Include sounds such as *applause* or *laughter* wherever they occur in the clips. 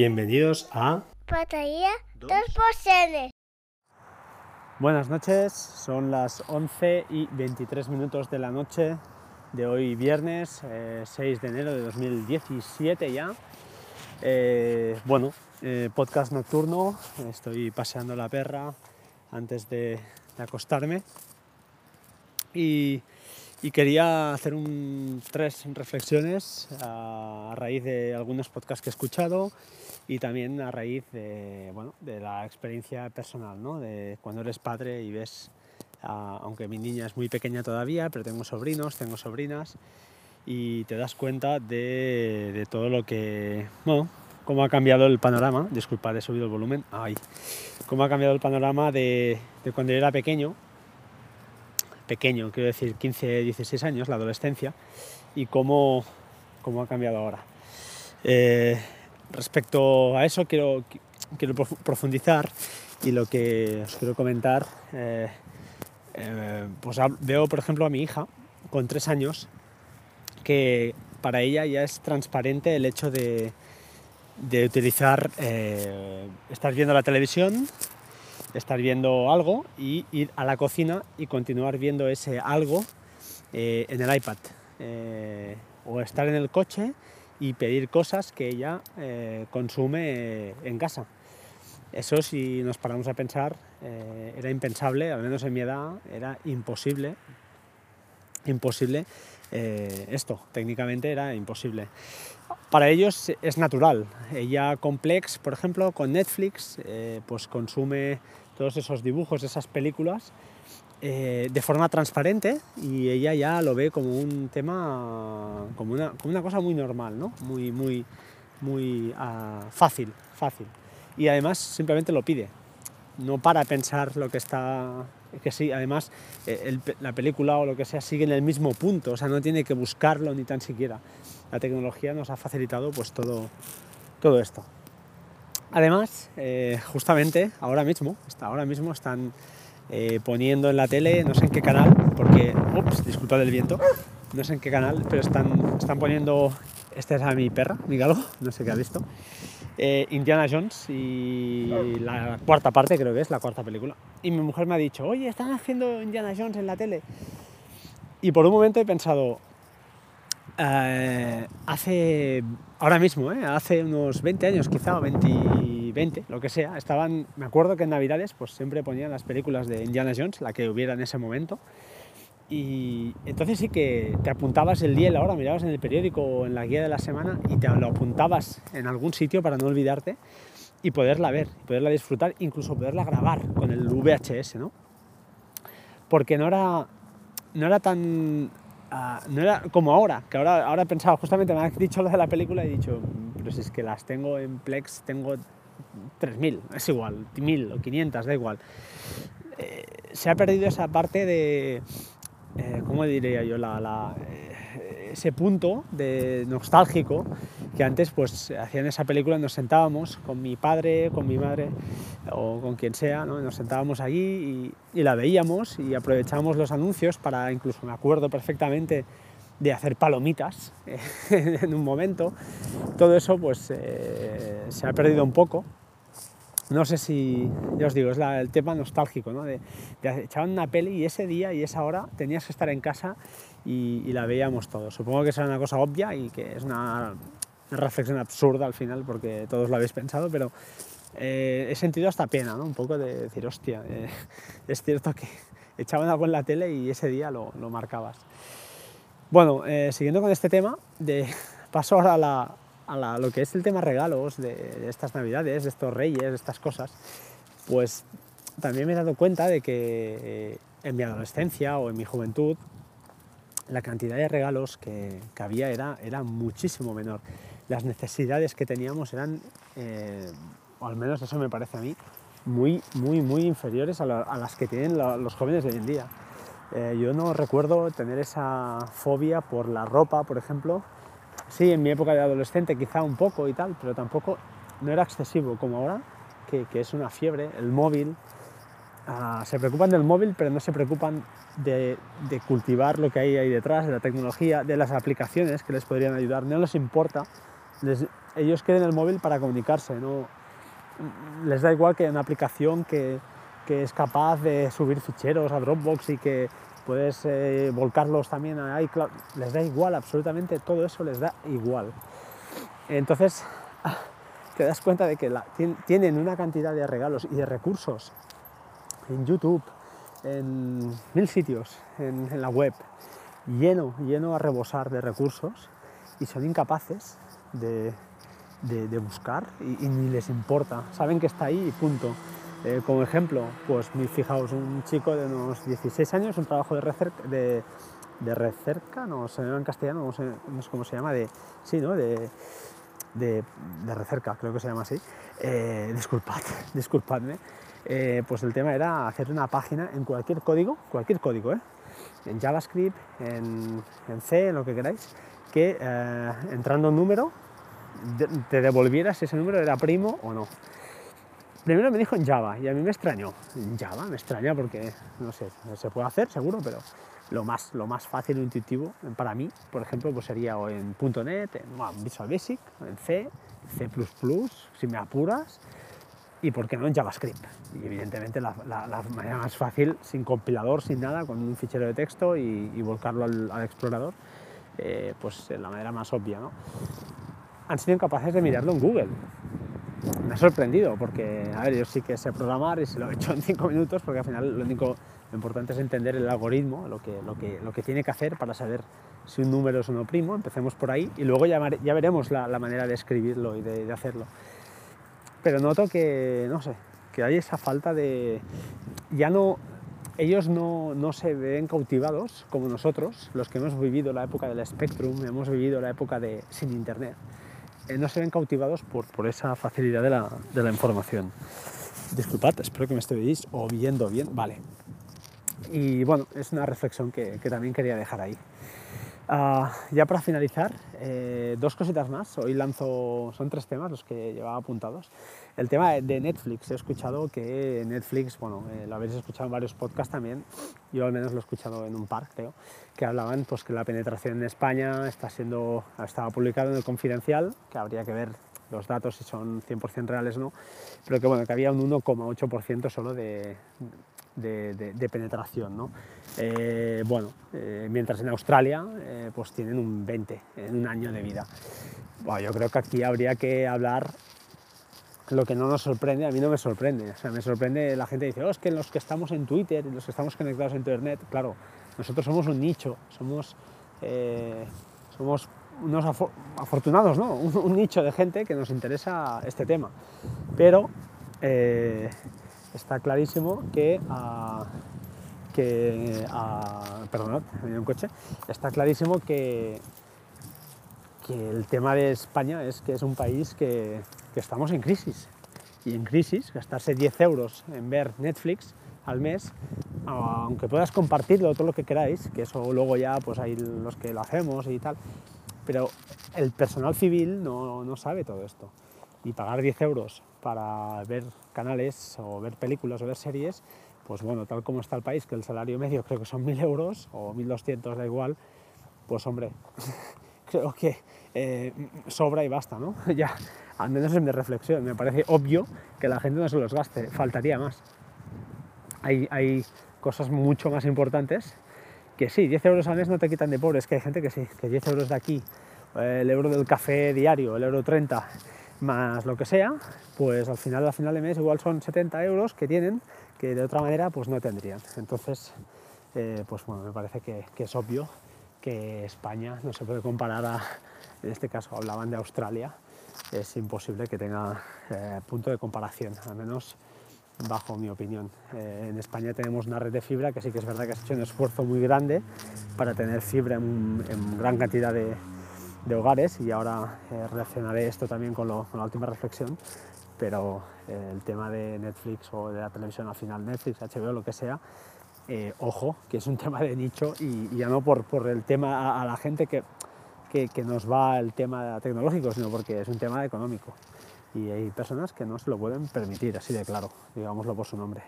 Bienvenidos a Batería 2%. Buenas noches, son las 11 y 23 minutos de la noche de hoy viernes eh, 6 de enero de 2017 ya. Eh, bueno, eh, podcast nocturno, estoy paseando la perra antes de, de acostarme y, y quería hacer un, tres reflexiones a, a raíz de algunos podcasts que he escuchado y también a raíz de, bueno, de la experiencia personal, ¿no? de cuando eres padre y ves, aunque mi niña es muy pequeña todavía, pero tengo sobrinos, tengo sobrinas, y te das cuenta de, de todo lo que, bueno, cómo ha cambiado el panorama, disculpad, he subido el volumen, ay, cómo ha cambiado el panorama de, de cuando yo era pequeño, pequeño, quiero decir 15, 16 años, la adolescencia, y cómo, cómo ha cambiado ahora. Eh, respecto a eso quiero, quiero profu- profundizar y lo que os quiero comentar, eh, eh, pues veo por ejemplo a mi hija con tres años que para ella ya es transparente el hecho de, de utilizar, eh, estar viendo la televisión, estar viendo algo y ir a la cocina y continuar viendo ese algo en el iPad. O estar en el coche y pedir cosas que ella eh, consume eh, en casa. Eso si nos paramos a pensar eh, era impensable, al menos en mi edad era imposible, imposible esto, técnicamente era imposible. Para ellos es natural. Ella con Plex, por ejemplo, con Netflix, pues consume todos esos dibujos, esas películas eh, de forma transparente y ella ya lo ve como un tema, como una, como una cosa muy normal, ¿no? Muy, muy, muy ah, fácil, fácil. Y además simplemente lo pide. No para pensar lo que está, que sí, además eh, el la película o lo que sea sigue en el mismo punto, o sea, no tiene que buscarlo ni tan siquiera. La tecnología nos ha facilitado pues todo, todo esto. Además, eh, justamente ahora mismo, hasta ahora mismo están eh, poniendo en la tele, no sé en qué canal, porque, ups, disculpad el viento, no sé en qué canal, pero están, están poniendo, esta es a mi perra, mi galgo, no sé qué ha visto, eh, Indiana Jones y la cuarta parte, creo que es la cuarta película. Y mi mujer me ha dicho, oye, están haciendo Indiana Jones en la tele. Y por un momento he pensado, eh, hace, ahora mismo, eh, hace unos 20 años quizá, o 20, 20, lo que sea, estaban, me acuerdo que en Navidades pues siempre ponían las películas de Indiana Jones, la que hubiera en ese momento, y entonces sí que te apuntabas el día y la hora, mirabas en el periódico o en la guía de la semana y te lo apuntabas en algún sitio para no olvidarte y poderla ver, poderla disfrutar, incluso poderla grabar con el VHS, ¿no? Porque no era, no era tan... ah, no era como ahora, que ahora, ahora he pensado, justamente me has dicho lo de la película y he dicho, "Mm, pero si es que las tengo en Plex, tengo 3.000, es igual, 1.000 o 500, da igual. Eh, se ha perdido esa parte de, eh, ¿cómo diría yo? Eh, ese punto de nostálgico que antes pues hacían esa película nos sentábamos con mi padre, con mi madre o con quien sea, ¿no? nos sentábamos allí y, y la veíamos y aprovechábamos los anuncios para, incluso me acuerdo perfectamente, de hacer palomitas *laughs* en un momento. Todo eso pues eh, se ha perdido un poco. No sé si, ya os digo, es el tema nostálgico, ¿no? De, echaban una peli y ese día y esa hora tenías que estar en casa y, la veíamos todos. Supongo que será una cosa obvia y que es una, una reflexión absurda al final porque todos lo habéis pensado, pero eh, he sentido hasta pena, ¿no? Un poco de decir, hostia, eh, *laughs* es cierto que echaban algo en la tele y ese día lo, lo marcabas. Bueno, eh, siguiendo con este tema, de, *laughs* paso ahora a, la, a lo que es el tema regalos de, estas navidades, de estos reyes, de estas cosas, pues también me he dado cuenta de que eh, en mi adolescencia o en mi juventud la cantidad de regalos que, que había era, era muchísimo menor. Las necesidades que teníamos eran, eh, o al menos eso me parece a mí, muy, muy, muy inferiores a, la- a las que tienen los jóvenes de hoy en día. Eh, yo no recuerdo tener esa fobia por la ropa, por ejemplo. Sí, en mi época de adolescente quizá un poco y tal, pero tampoco no era excesivo como ahora, que, que es una fiebre, el móvil. Ah, se preocupan del móvil, pero no se preocupan de, de cultivar lo que hay ahí detrás, de la tecnología, de las aplicaciones que les podrían ayudar. No les importa, ellos quieren el móvil para comunicarse, no les da igual que una aplicación que, que es capaz de subir ficheros a Dropbox y que puedes eh, volcarlos también a iCloud, les da igual, absolutamente todo eso les da igual. Entonces, *laughs* te das cuenta de que tienen una cantidad de regalos y de recursos en YouTube, en mil sitios, en, la web, lleno, lleno a rebosar de recursos y son incapaces de, buscar y, ni les importa. Saben que está ahí y punto. Eh, como ejemplo, pues fijaos, un chico de unos 16 años, un trabajo de recerca, de, de recerca no llama en castellano, no sé, cómo se llama, de, sí, ¿no? de, de, recerca, creo que se llama así. Eh, disculpad, *laughs* disculpadme. Eh, pues el tema era hacer una página en cualquier código, cualquier código, ¿eh? en JavaScript, en, C, en lo que queráis, que entrando un número te devolviera si ese número era primo o no. Primero me dijo en Java y a mí me extrañó. En Java me extraña porque, no sé, se puede hacer seguro, pero lo más, lo más fácil e intuitivo para mí, por ejemplo, pues sería o en .NET, en Visual Basic, en C, C++, si me apuras, y por qué no en JavaScript. Y evidentemente la, manera más fácil, sin compilador, sin nada, con un fichero de texto y, volcarlo al, explorador, eh, pues la manera más obvia. ¿no? Han sido incapaces de mirarlo en Google me ha sorprendido porque, a yo sí que sé programar y se lo he hecho en cinco minutos porque al final lo único importante es entender el algoritmo, lo que, lo que, lo que tiene que hacer para saber si un número es uno primo, empecemos por ahí y luego ya, ya veremos la, la, manera de escribirlo y de, de, hacerlo. Pero noto que, no sé, que hay esa falta de... Ya no... Ellos no, no se ven cautivados como nosotros, los que hemos vivido la época del Spectrum, hemos vivido la época de sin Internet eh, no se ven cautivados por, por esa facilidad de la, de la, información. Disculpad, espero que me estéis oyendo bien. Vale. Y bueno, es una reflexión que, que también quería dejar ahí. Ah, ya para finalizar, eh, dos cositas más. Hoy lanzo, son tres temas los que llevaba apuntados. El tema de Netflix, he escuchado que Netflix, bueno, eh, lo habéis escuchado en varios podcasts también, yo al menos lo he escuchado en un par, creo, que hablaban pues, que la penetración en España está siendo, estaba publicado en el Confidencial, que habría que ver los datos si son 100% reales o no, pero que bueno, que había un 1,8% solo de, de, penetración. ¿no? Eh, bueno, eh, mientras en Australia pues tienen un 20 en un año de vida. Bueno, yo creo que aquí habría que hablar lo que no nos sorprende, a mí no me sorprende. O sea, me sorprende la gente dice, oh, es que los que estamos en Twitter, los que estamos conectados en Internet, claro, nosotros somos un nicho, somos, somos unos afortunados, ¿no? *laughs* Un, nicho de gente que nos interesa este tema. Pero está clarísimo que, uh, que perdón, un coche, está clarísimo que, que el tema de España es que es un país que, estamos en crisis. Y en crisis, gastarse 10 euros en ver Netflix al mes, aunque puedas compartirlo todo lo que queráis, que eso luego ya pues hay los que lo hacemos y tal, pero el personal civil no, no sabe todo esto. Y pagar 10 euros para ver canales o ver películas o ver series, pues bueno, tal como está el país, que el salario medio creo que son 1.000 euros o 1.200, da igual, pues hombre, *laughs* creo que eh, sobra y basta, ¿no? *laughs* ya, al menos en mi reflexión, me parece obvio que la gente no se los gaste, faltaría más. Hay, cosas mucho más importantes que sí, 10 euros al mes no te quitan de pobre, es que hay gente que sí, que 10 euros de aquí, el euro del café diario, el euro 30, más lo que sea, pues al final, al final de mes igual son 70 euros que tienen que de otra manera pues no tendrían. Entonces, eh, pues bueno, me parece que, es obvio que España no se puede comparar a, en este caso hablaban de Australia, es imposible que tenga eh, punto de comparación, al menos bajo mi opinión. Eh, en España tenemos una red de fibra que sí que es verdad que se ha hecho un esfuerzo muy grande para tener fibra en gran cantidad de, de hogares y ahora eh, relacionaré esto también con, la última reflexión, pero eh, el tema de Netflix o de la televisión al final, Netflix, HBO, lo que sea, eh, ojo, que es un *laughs* tema de nicho y, ya no por, por, el tema a, la gente que, que, nos va el tema tecnológico, sino porque es un tema económico. Y hay personas que no se lo pueden permitir, así de claro, digámoslo por su nombre.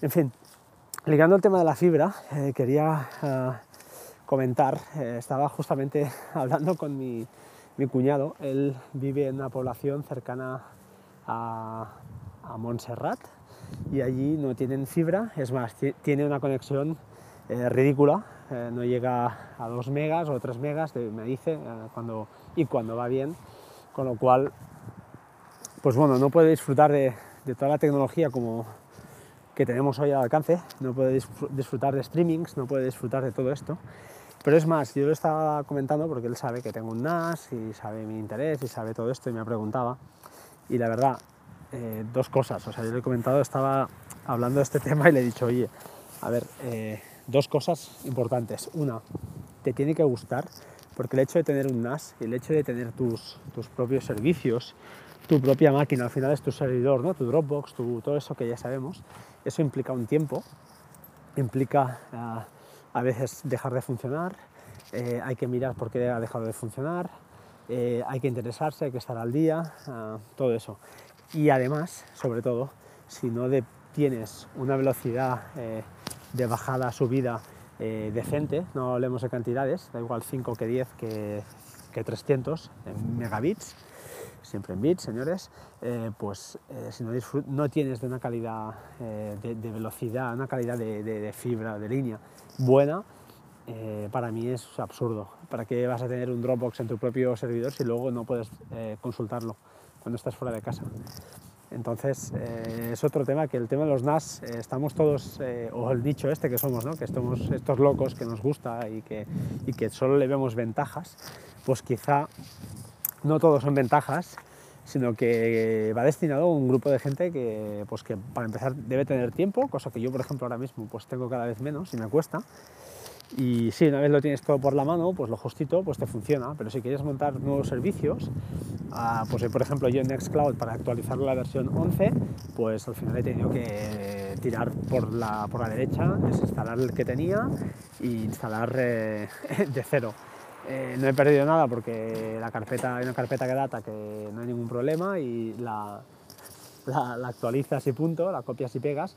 En fin, ligando el tema de la fibra, quería comentar, eh, estaba justamente *laughs* hablando con mi, mi cuñado, él vive en una población cercana a, a Montserrat y allí no tienen fibra, es más, tiene una conexión eh, ridícula, eh, no llega a 2 megas o 3 megas, me dice, eh, cuando, y cuando va bien, con lo cual, pues bueno, no puede disfrutar de, toda la tecnología como que tenemos hoy al alcance, no puede disfrutar de streamings, no puede disfrutar de todo esto, pero es más, yo lo estaba comentando porque él sabe que tengo un NAS y sabe mi interés y sabe todo esto y me preguntaba. Y la verdad, eh, dos cosas. O sea, yo le he comentado, estaba hablando de este *laughs* tema y le he dicho, oye, a ver, dos cosas importantes. Una, te tiene que gustar, porque el hecho de tener un NAS y el hecho de tener tus, tus propios servicios, tu propia máquina, al final es tu servidor, ¿no? tu Dropbox, tu, todo eso que ya sabemos, eso implica un tiempo, implica ah, a veces dejar de funcionar, eh, hay que mirar por qué ha dejado de funcionar, hay que interesarse, hay que estar al día, ah, todo eso. Y además, sobre todo, si no tienes una velocidad eh, de bajada, subida eh, decente, no hablemos de cantidades, da igual 5 que 10 que, 300 en megabits, siempre en bits, señores, eh, pues si no, no, tienes de una calidad de, velocidad, una calidad de, fibra, de línea buena, para mí es absurdo. ¿Para qué vas a tener un Dropbox en tu propio servidor si luego no puedes consultarlo? cuando estás fuera de casa. Entonces, eh, es otro tema que el tema de los NAS, eh, estamos todos, eh, o el dicho este que somos, ¿no? que estamos estos locos que nos gusta y que, y que solo le vemos ventajas, pues quizá no todos son ventajas, sino que va destinado a un grupo de gente que, pues que para empezar debe tener tiempo, cosa que yo, por ejemplo, ahora mismo pues tengo cada vez menos y me cuesta, y si una vez lo tienes todo por la mano, pues lo justito, pues te funciona. Pero si quieres montar nuevos servicios, ah, pues por ejemplo yo en Nextcloud para actualizar la versión 11, pues al final he tenido que tirar por la, por la derecha, desinstalar el que tenía e instalar eh, *laughs* de cero. Eh, no he perdido nada porque la carpeta, hay una carpeta que data que no hay ningún problema y la, la, la actualizas y punto, la copias y pegas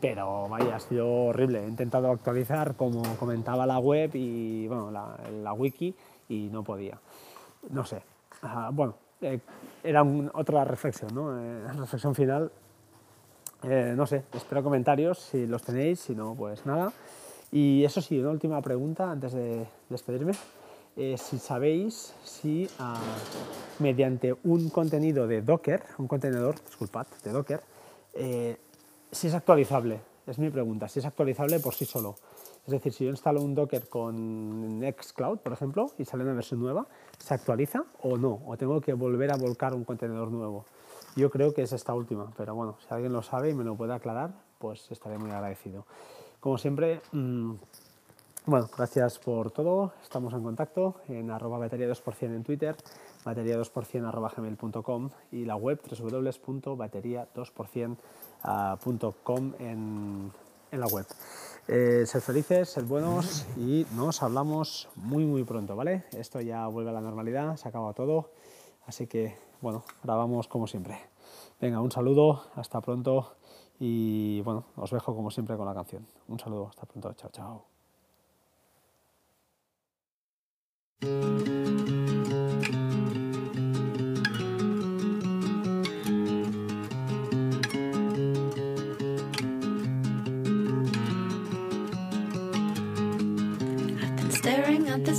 pero vaya, ha sido horrible. He intentado actualizar como comentaba la web y bueno, la, wiki y no podía. No sé. bueno, eh, era otra reflexión, ¿no? Eh, reflexión final. Eh, no sé, espero comentarios si los tenéis, si no, pues nada. Y eso sí, una última pregunta antes de despedirme. si sabéis si ah, mediante un contenido de Docker, un contenedor, disculpad, de Docker, si es actualizable, es mi pregunta, si es actualizable por sí solo. Es decir, si yo instalo un Docker con Nextcloud, por ejemplo, y sale una versión nueva, ¿se actualiza o no? ¿O tengo que volver a volcar un contenedor nuevo? Yo creo que es esta última, pero bueno, si alguien lo sabe y me lo puede aclarar, pues estaré muy agradecido. Como siempre, mm, bueno, gracias por todo. Estamos en contacto en arroba batería 2% en Twitter, batería 2% arroba gmail.com y la web www.batería2% .com en, en, la web. Eh, ser felices, ser buenos y nos hablamos muy muy pronto, ¿vale? Esto ya vuelve a la normalidad, se acaba todo, así que bueno, grabamos como siempre. Venga, un saludo, hasta pronto y bueno, os dejo como siempre con la canción. Un saludo, hasta pronto, chao, chao.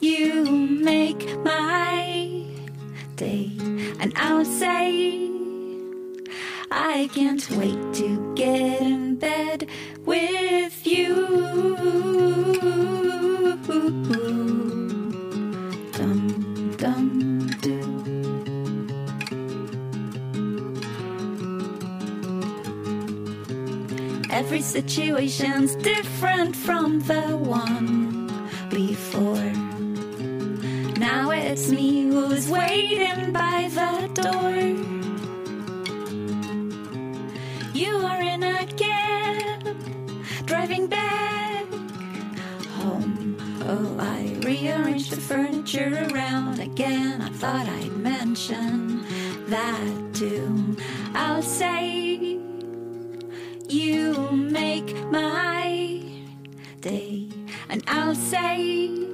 you make my day, and I'll say, I can't wait to get in bed with you. Dum, dum. Every situation's different from the one before. It's me who's waiting by the door. You are in a cab, driving back home. Oh, I rearranged the furniture around again. I thought I'd mention that too. I'll say you make my day, and I'll say